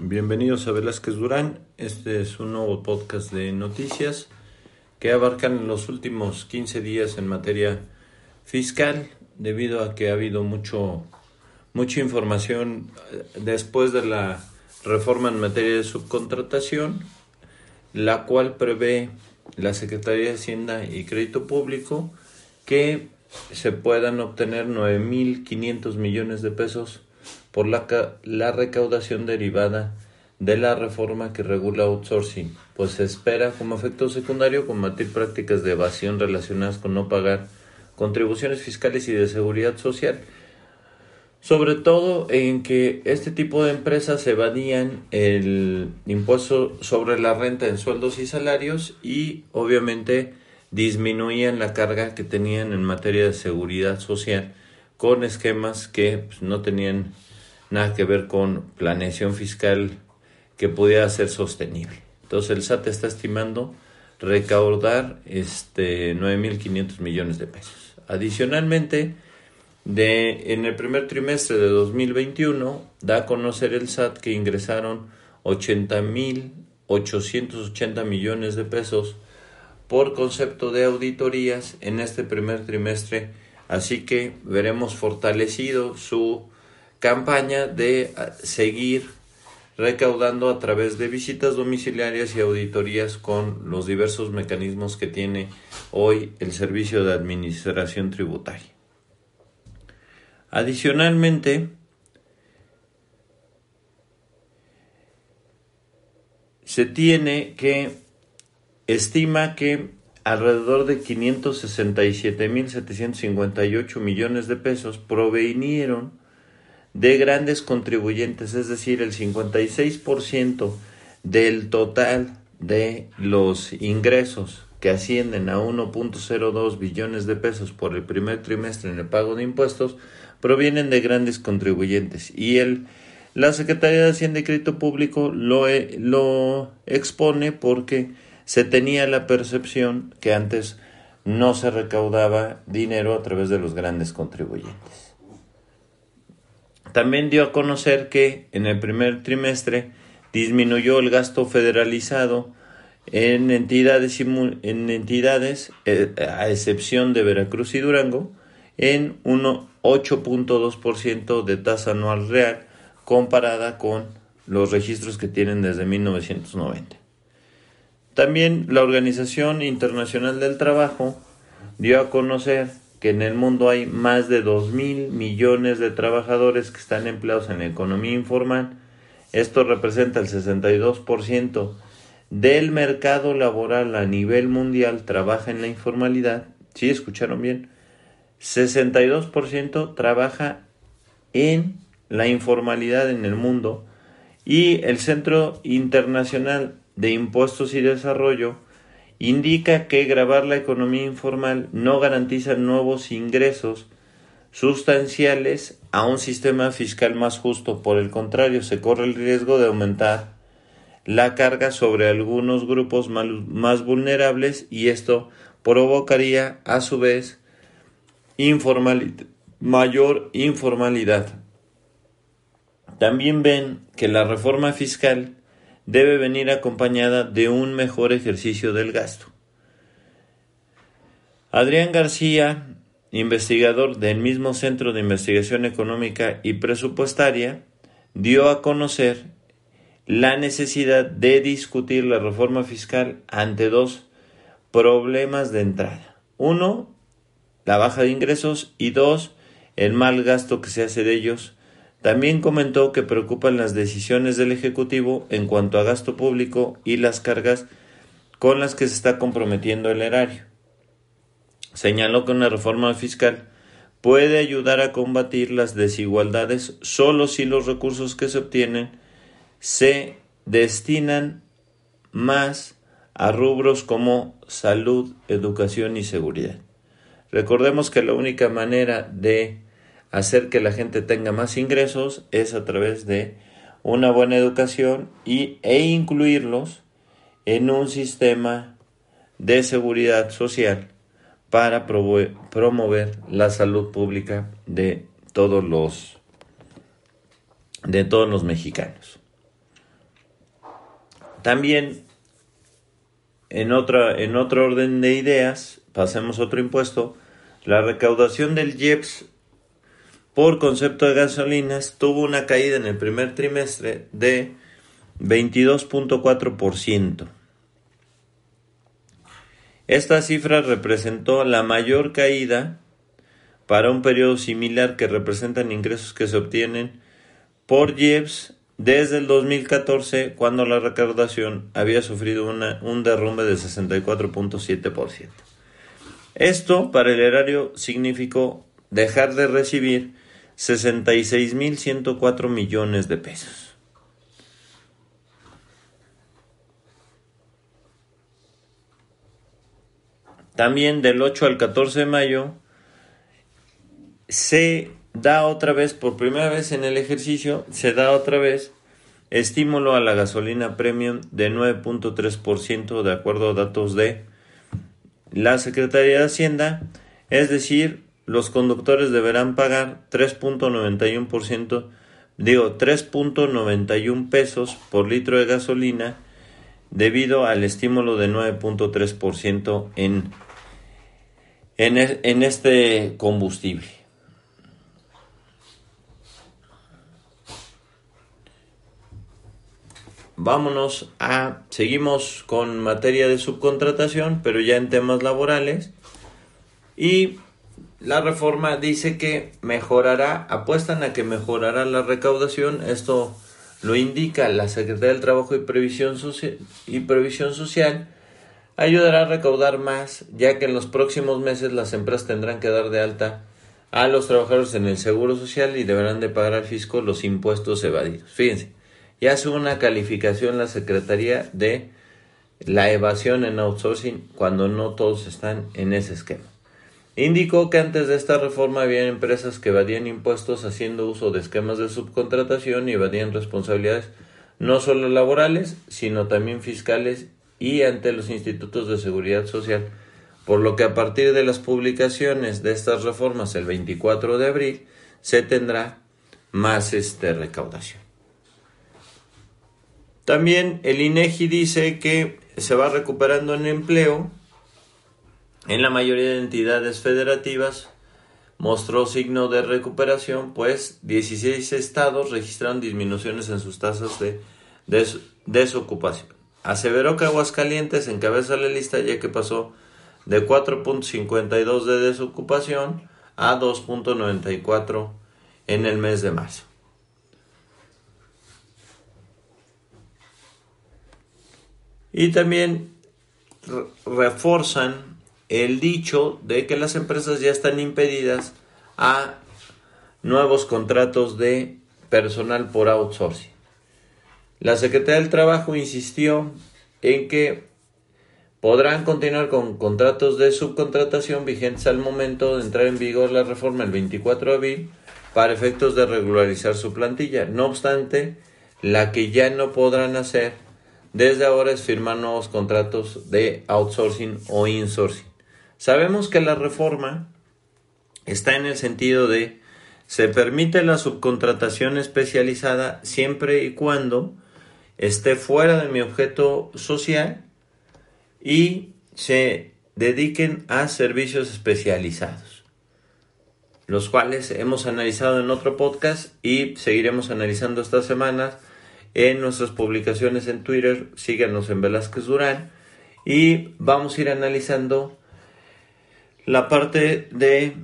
Bienvenidos a Velázquez Durán. Este es un nuevo podcast de noticias que abarcan los últimos 15 días en materia fiscal, debido a que ha habido mucho, mucha información eh, después de la reforma en materia de subcontratación, la cual prevé la Secretaría de Hacienda y Crédito Público que se puedan obtener 9.500 millones de pesos por la, la recaudación derivada de la reforma que regula outsourcing, pues se espera como efecto secundario combatir prácticas de evasión relacionadas con no pagar contribuciones fiscales y de seguridad social, sobre todo en que este tipo de empresas evadían el impuesto sobre la renta en sueldos y salarios y obviamente disminuían la carga que tenían en materia de seguridad social con esquemas que pues, no tenían nada que ver con planeación fiscal que pudiera ser sostenible. Entonces el SAT está estimando recaudar este 9.500 millones de pesos. Adicionalmente, de, en el primer trimestre de 2021 da a conocer el SAT que ingresaron 80.880 millones de pesos por concepto de auditorías en este primer trimestre, así que veremos fortalecido su campaña de ah, seguir recaudando a través de visitas domiciliarias y auditorías con los diversos mecanismos que tiene hoy el Servicio de Administración Tributaria. Adicionalmente, se tiene que estima que alrededor de 567.758 millones de pesos provenieron de grandes contribuyentes, es decir, el 56% del total de los ingresos que ascienden a 1.02 billones de pesos por el primer trimestre en el pago de impuestos provienen de grandes contribuyentes y el la Secretaría de Hacienda y Crédito Público lo, e, lo expone porque se tenía la percepción que antes no se recaudaba dinero a través de los grandes contribuyentes. También dio a conocer que en el primer trimestre disminuyó el gasto federalizado en entidades, en entidades eh, a excepción de Veracruz y Durango, en 8.2% de tasa anual real comparada con los registros que tienen desde 1990. También la Organización Internacional del Trabajo dio a conocer que en el mundo hay más de dos mil millones de trabajadores que están empleados en la economía informal. Esto representa el 62% del mercado laboral a nivel mundial trabaja en la informalidad. ¿Sí escucharon bien? 62% trabaja en la informalidad en el mundo y el Centro Internacional de Impuestos y Desarrollo indica que grabar la economía informal no garantiza nuevos ingresos sustanciales a un sistema fiscal más justo. Por el contrario, se corre el riesgo de aumentar la carga sobre algunos grupos más vulnerables y esto provocaría a su vez mayor informalidad. También ven que la reforma fiscal debe venir acompañada de un mejor ejercicio del gasto. Adrián García, investigador del mismo Centro de Investigación Económica y Presupuestaria, dio a conocer la necesidad de discutir la reforma fiscal ante dos problemas de entrada. Uno, la baja de ingresos y dos, el mal gasto que se hace de ellos también comentó que preocupan las decisiones del Ejecutivo en cuanto a gasto público y las cargas con las que se está comprometiendo el erario. Señaló que una reforma fiscal puede ayudar a combatir las desigualdades solo si los recursos que se obtienen se destinan más a rubros como salud, educación y seguridad. Recordemos que la única manera de hacer que la gente tenga más ingresos es a través de una buena educación y, e incluirlos en un sistema de seguridad social para promover la salud pública de todos los de todos los mexicanos. También en otra en otro orden de ideas, pasemos a otro impuesto, la recaudación del IEPS por concepto de gasolinas tuvo una caída en el primer trimestre de 22.4%. Esta cifra representó la mayor caída para un periodo similar que representan ingresos que se obtienen por IEPS desde el 2014 cuando la recaudación había sufrido un derrumbe de 64.7%. Esto para el erario significó dejar de recibir 66.104 millones de pesos. También del 8 al 14 de mayo se da otra vez, por primera vez en el ejercicio, se da otra vez estímulo a la gasolina premium de 9.3% de acuerdo a datos de la Secretaría de Hacienda, es decir, los conductores deberán pagar 3.91%, digo 3.91 pesos por litro de gasolina debido al estímulo de 9.3% en, en, en este combustible. Vámonos a, seguimos con materia de subcontratación, pero ya en temas laborales. Y la reforma dice que mejorará, apuestan a que mejorará la recaudación. Esto lo indica la Secretaría del Trabajo y Previsión, Social, y Previsión Social. Ayudará a recaudar más, ya que en los próximos meses las empresas tendrán que dar de alta a los trabajadores en el Seguro Social y deberán de pagar al fisco los impuestos evadidos. Fíjense, ya hace una calificación la Secretaría de la evasión en outsourcing cuando no todos están en ese esquema. Indicó que antes de esta reforma había empresas que evadían impuestos haciendo uso de esquemas de subcontratación y evadían responsabilidades no solo laborales, sino también fiscales y ante los institutos de seguridad social, por lo que a partir de las publicaciones de estas reformas el 24 de abril se tendrá más este recaudación. También el INEGI dice que se va recuperando en empleo en la mayoría de entidades federativas mostró signo de recuperación, pues 16 estados registraron disminuciones en sus tasas de desocupación. Aseveró que Aguascalientes encabeza la lista ya que pasó de 4.52 de desocupación a 2.94 en el mes de marzo. Y también reforzan el dicho de que las empresas ya están impedidas a nuevos contratos de personal por outsourcing. La Secretaría del Trabajo insistió en que podrán continuar con contratos de subcontratación vigentes al momento de entrar en vigor la reforma el 24 de abril para efectos de regularizar su plantilla. No obstante, la que ya no podrán hacer desde ahora es firmar nuevos contratos de outsourcing o insourcing. Sabemos que la reforma está en el sentido de se permite la subcontratación especializada siempre y cuando esté fuera de mi objeto social y se dediquen a servicios especializados, los cuales hemos analizado en otro podcast y seguiremos analizando estas semanas en nuestras publicaciones en Twitter. Síganos en Velázquez Durán y vamos a ir analizando la parte de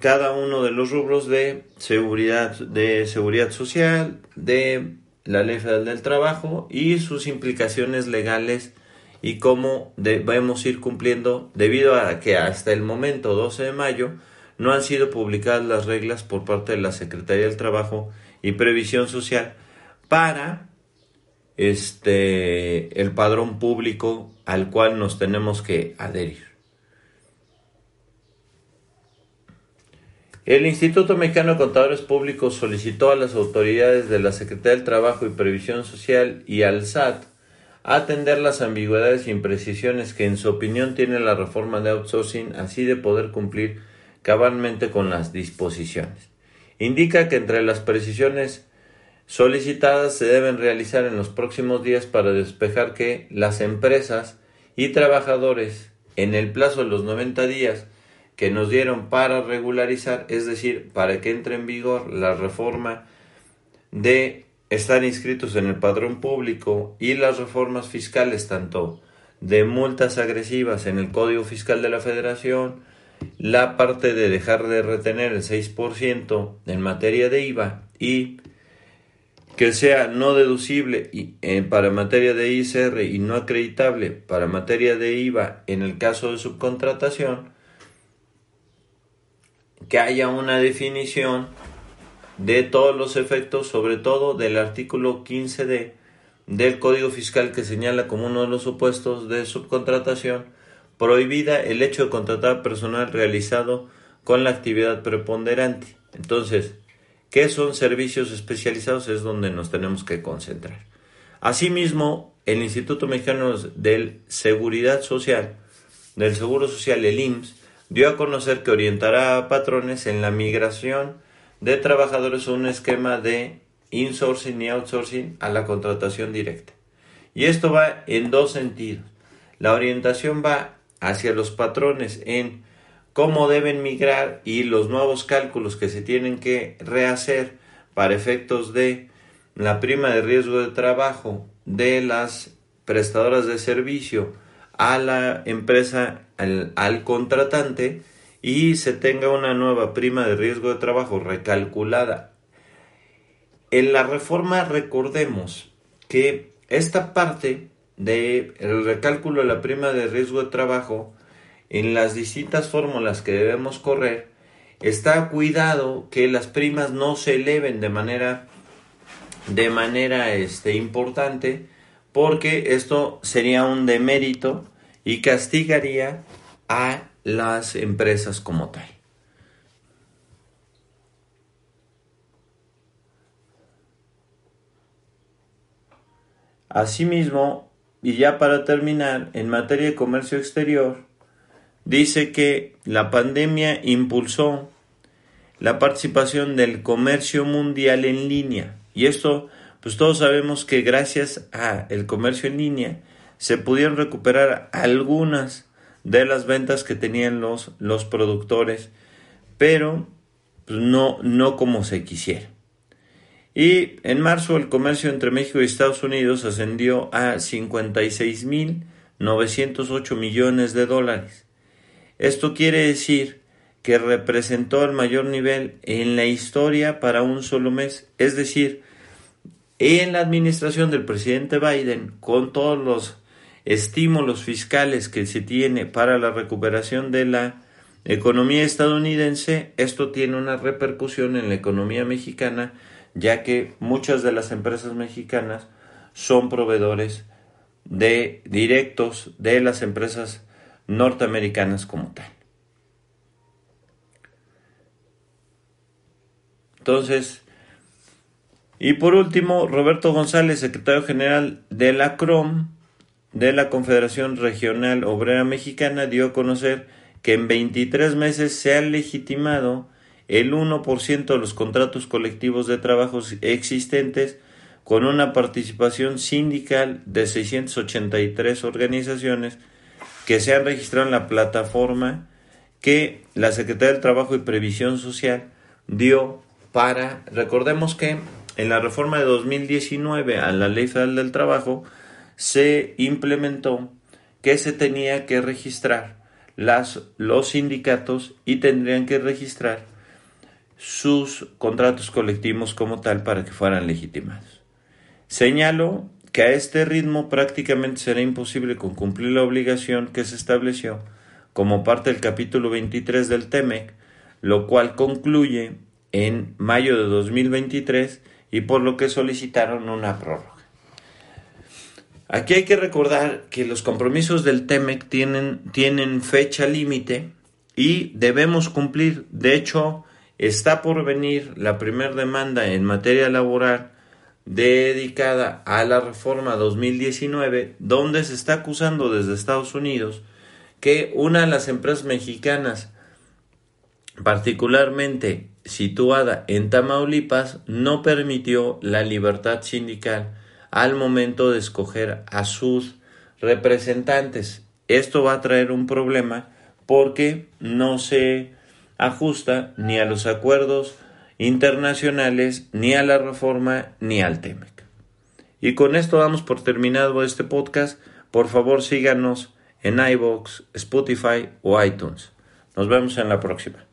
cada uno de los rubros de seguridad, de seguridad social, de la ley federal del trabajo y sus implicaciones legales y cómo debemos ir cumpliendo debido a que hasta el momento 12 de mayo no han sido publicadas las reglas por parte de la Secretaría del Trabajo y Previsión Social para este el padrón público al cual nos tenemos que adherir. El Instituto Mexicano de Contadores Públicos solicitó a las autoridades de la Secretaría del Trabajo y Previsión Social y al SAT atender las ambigüedades e imprecisiones que en su opinión tiene la reforma de outsourcing, así de poder cumplir cabalmente con las disposiciones. Indica que entre las precisiones solicitadas se deben realizar en los próximos días para despejar que las empresas y trabajadores en el plazo de los 90 días que nos dieron para regularizar, es decir, para que entre en vigor la reforma de estar inscritos en el padrón público y las reformas fiscales, tanto de multas agresivas en el Código Fiscal de la Federación, la parte de dejar de retener el 6% en materia de IVA y que sea no deducible eh, para materia de ISR y no acreditable para materia de IVA en el caso de subcontratación, que haya una definición de todos los efectos, sobre todo del artículo 15D del Código Fiscal que señala como uno de los supuestos de subcontratación prohibida el hecho de contratar personal realizado con la actividad preponderante. Entonces, ¿qué son servicios especializados? Es donde nos tenemos que concentrar. Asimismo, el Instituto Mexicano de Seguridad Social, del Seguro Social, el IMSS, dio a conocer que orientará a patrones en la migración de trabajadores a un esquema de insourcing y outsourcing a la contratación directa. Y esto va en dos sentidos. La orientación va hacia los patrones en cómo deben migrar y los nuevos cálculos que se tienen que rehacer para efectos de la prima de riesgo de trabajo de las prestadoras de servicio a la empresa, al, contratante y se tenga una nueva prima de riesgo de trabajo recalculada. En la reforma recordemos que esta parte del el recálculo de la prima de riesgo de trabajo en las distintas fórmulas que debemos correr está cuidado que las primas no se eleven de manera de manera este, importante porque esto sería un demérito y castigaría a las empresas como tal. Asimismo, y ya para terminar, en materia de comercio exterior, dice que la pandemia impulsó la participación del comercio mundial en línea. Y esto, pues todos sabemos que gracias a el comercio en línea se pudieron recuperar algunas de las ventas que tenían los, los productores, pero pues, no, no como se quisiera. Y en marzo el comercio entre México y Estados Unidos ascendió a 56.908 millones de dólares. Esto quiere decir que representó el mayor nivel en la historia para un solo mes, es decir, en la administración del presidente Biden, con todos los estímulos fiscales que se tiene para la recuperación de la economía estadounidense, esto tiene una repercusión en la economía mexicana, ya que muchas de las empresas mexicanas son proveedores de directos de las empresas norteamericanas como tal. Entonces, y por último, Roberto González, secretario general de la CROM, de la Confederación Regional Obrera Mexicana dio a conocer que en 23 meses se ha legitimado el 1% de los contratos colectivos de trabajos existentes con una participación sindical de 683 organizaciones que se han registrado en la plataforma que la Secretaría del Trabajo y Previsión Social dio para, recordemos que en la reforma de 2019 a la Ley Federal del Trabajo, se implementó que se tenía que registrar los sindicatos y tendrían que registrar sus contratos colectivos como tal para que fueran legitimados. Señalo que a este ritmo prácticamente será imposible con cumplir la obligación que se estableció como parte del capítulo 23 del TEMEC, lo cual concluye en mayo de 2023 y por lo que solicitaron una prórroga. Aquí hay que recordar que los compromisos del TEMEC tienen, tienen fecha límite y debemos cumplir. De hecho, está por venir la primera demanda en materia laboral dedicada a la reforma 2019, donde se está acusando desde Estados Unidos que una de las empresas mexicanas, particularmente situada en Tamaulipas, no permitió la libertad sindical al momento de escoger a sus representantes. Esto va a traer un problema porque no se ajusta ni a los acuerdos internacionales, ni a la reforma, ni al TEMEC. Y con esto damos por terminado este podcast. Por favor síganos en iBox, Spotify o iTunes. Nos vemos en la próxima.